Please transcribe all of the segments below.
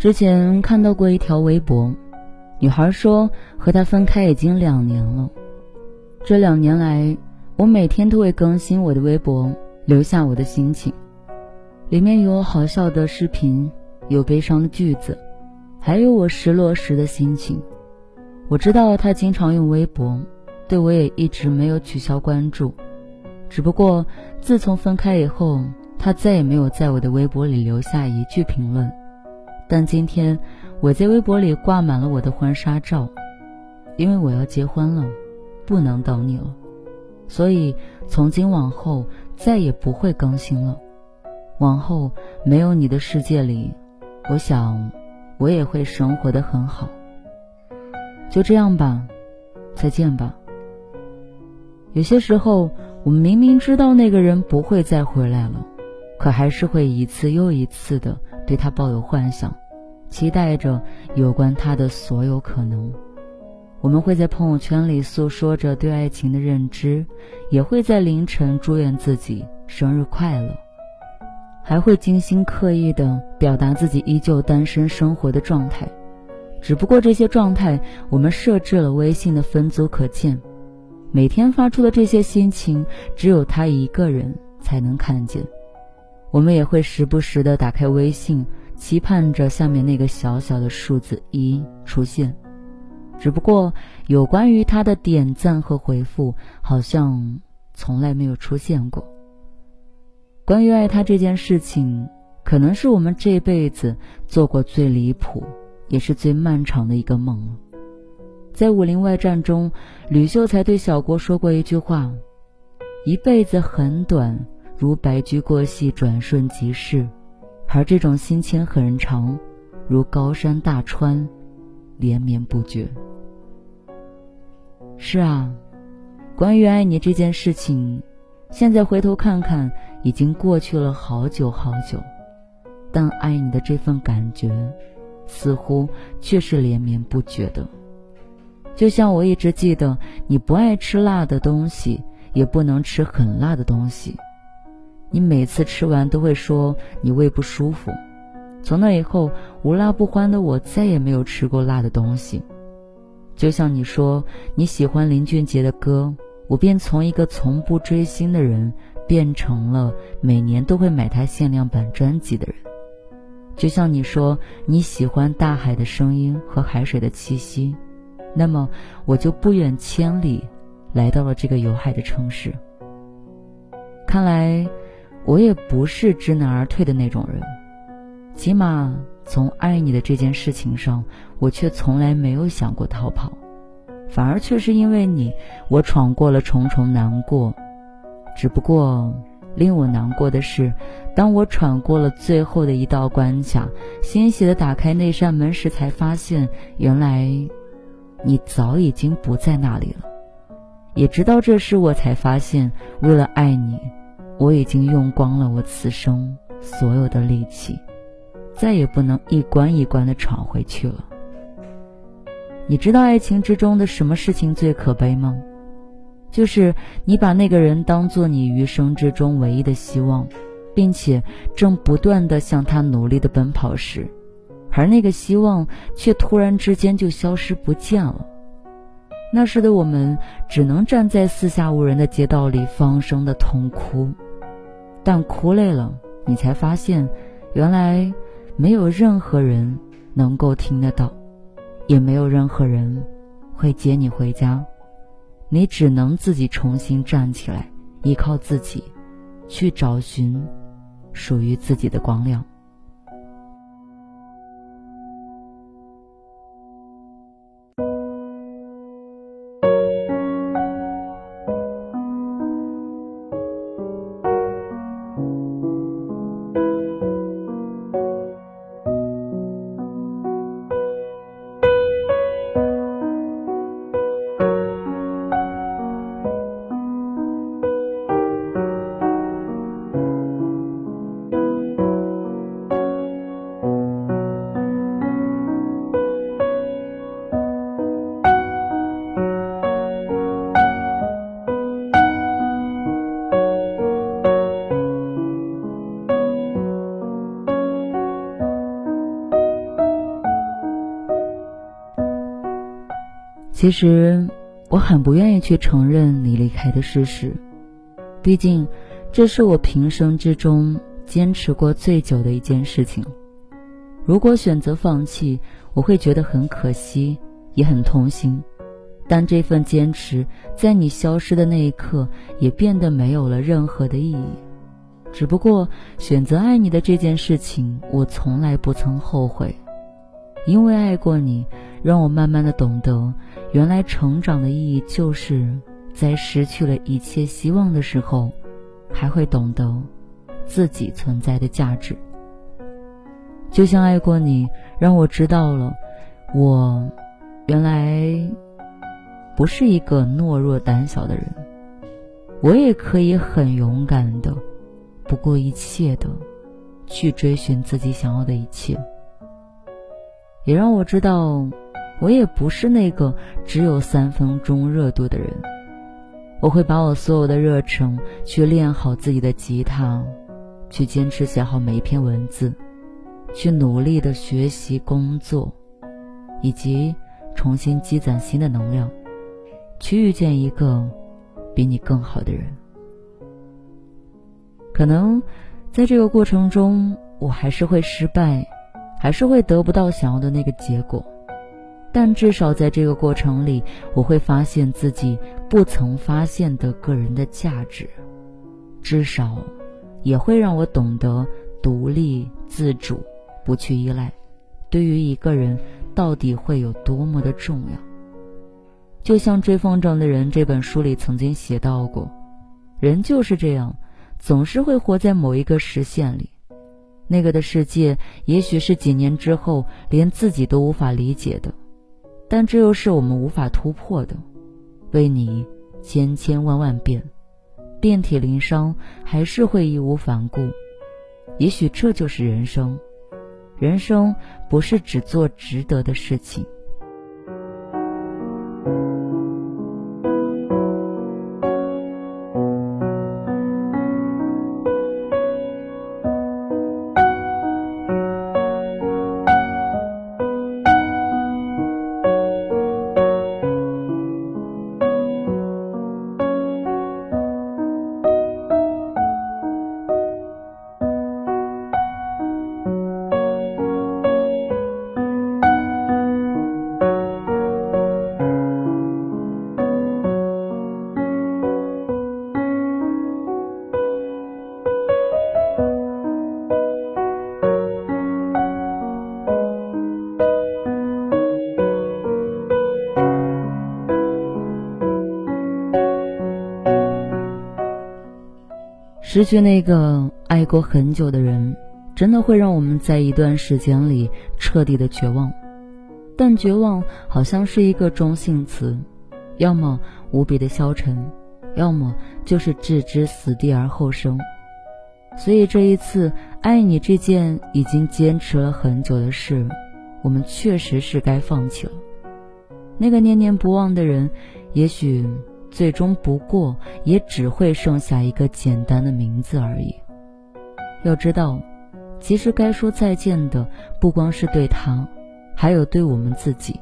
之前看到过一条微博，女孩说和他分开已经两年了。这两年来，我每天都会更新我的微博，留下我的心情。里面有好笑的视频，有悲伤的句子，还有我失落时的心情。我知道他经常用微博，对我也一直没有取消关注。只不过自从分开以后，他再也没有在我的微博里留下一句评论。但今天我在微博里挂满了我的婚纱照，因为我要结婚了，不能等你了，所以从今往后再也不会更新了。往后没有你的世界里，我想我也会生活的很好。就这样吧，再见吧。有些时候，我们明明知道那个人不会再回来了，可还是会一次又一次的对他抱有幻想。期待着有关他的所有可能，我们会在朋友圈里诉说着对爱情的认知，也会在凌晨祝愿自己生日快乐，还会精心刻意的表达自己依旧单身生活的状态。只不过这些状态，我们设置了微信的分组可见，每天发出的这些心情，只有他一个人才能看见。我们也会时不时的打开微信。期盼着下面那个小小的数字一出现，只不过有关于他的点赞和回复，好像从来没有出现过。关于爱他这件事情，可能是我们这辈子做过最离谱，也是最漫长的一个梦了。在《武林外传》中，吕秀才对小郭说过一句话：“一辈子很短，如白驹过隙，转瞬即逝。”而这种心情很长，如高山大川，连绵不绝。是啊，关于爱你这件事情，现在回头看看，已经过去了好久好久，但爱你的这份感觉，似乎却是连绵不绝的。就像我一直记得，你不爱吃辣的东西，也不能吃很辣的东西。你每次吃完都会说你胃不舒服，从那以后无辣不欢的我再也没有吃过辣的东西。就像你说你喜欢林俊杰的歌，我便从一个从不追星的人变成了每年都会买他限量版专辑的人。就像你说你喜欢大海的声音和海水的气息，那么我就不远千里来到了这个有海的城市。看来。我也不是知难而退的那种人，起码从爱你的这件事情上，我却从来没有想过逃跑，反而却是因为你，我闯过了重重难过。只不过令我难过的是，当我闯过了最后的一道关卡，欣喜的打开那扇门时，才发现原来你早已经不在那里了。也直到这时，我才发现，为了爱你。我已经用光了我此生所有的力气，再也不能一关一关的闯回去了。你知道爱情之中的什么事情最可悲吗？就是你把那个人当做你余生之中唯一的希望，并且正不断的向他努力的奔跑时，而那个希望却突然之间就消失不见了。那时的我们只能站在四下无人的街道里放声的痛哭。但哭累了，你才发现，原来没有任何人能够听得到，也没有任何人会接你回家，你只能自己重新站起来，依靠自己，去找寻属于自己的光亮。其实我很不愿意去承认你离开的事实，毕竟这是我平生之中坚持过最久的一件事情。如果选择放弃，我会觉得很可惜，也很痛心。但这份坚持在你消失的那一刻，也变得没有了任何的意义。只不过选择爱你的这件事情，我从来不曾后悔，因为爱过你，让我慢慢的懂得，原来成长的意义就是在失去了一切希望的时候，还会懂得自己存在的价值。就像爱过你，让我知道了，我原来。不是一个懦弱胆小的人，我也可以很勇敢的、不顾一切的去追寻自己想要的一切。也让我知道，我也不是那个只有三分钟热度的人。我会把我所有的热忱去练好自己的吉他，去坚持写好每一篇文字，去努力的学习、工作，以及重新积攒新的能量。去遇见一个比你更好的人，可能在这个过程中，我还是会失败，还是会得不到想要的那个结果，但至少在这个过程里，我会发现自己不曾发现的个人的价值，至少也会让我懂得独立自主，不去依赖，对于一个人到底会有多么的重要。就像《追风筝的人》这本书里曾经写到过，人就是这样，总是会活在某一个时限里，那个的世界也许是几年之后连自己都无法理解的，但这又是我们无法突破的。为你千千万万遍，遍体鳞伤，还是会义无反顾。也许这就是人生，人生不是只做值得的事情。失去那个爱过很久的人，真的会让我们在一段时间里彻底的绝望。但绝望好像是一个中性词，要么无比的消沉，要么就是置之死地而后生。所以这一次爱你这件已经坚持了很久的事，我们确实是该放弃了。那个念念不忘的人，也许。最终不过也只会剩下一个简单的名字而已。要知道，其实该说再见的不光是对他，还有对我们自己。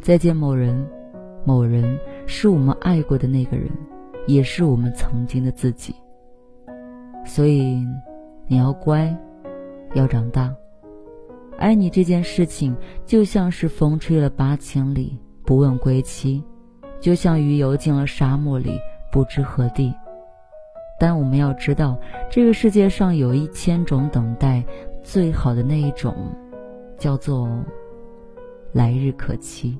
再见某人，某人是我们爱过的那个人，也是我们曾经的自己。所以，你要乖，要长大。爱你这件事情，就像是风吹了八千里，不问归期。就像鱼游进了沙漠里，不知何地。但我们要知道，这个世界上有一千种等待，最好的那一种，叫做来日可期。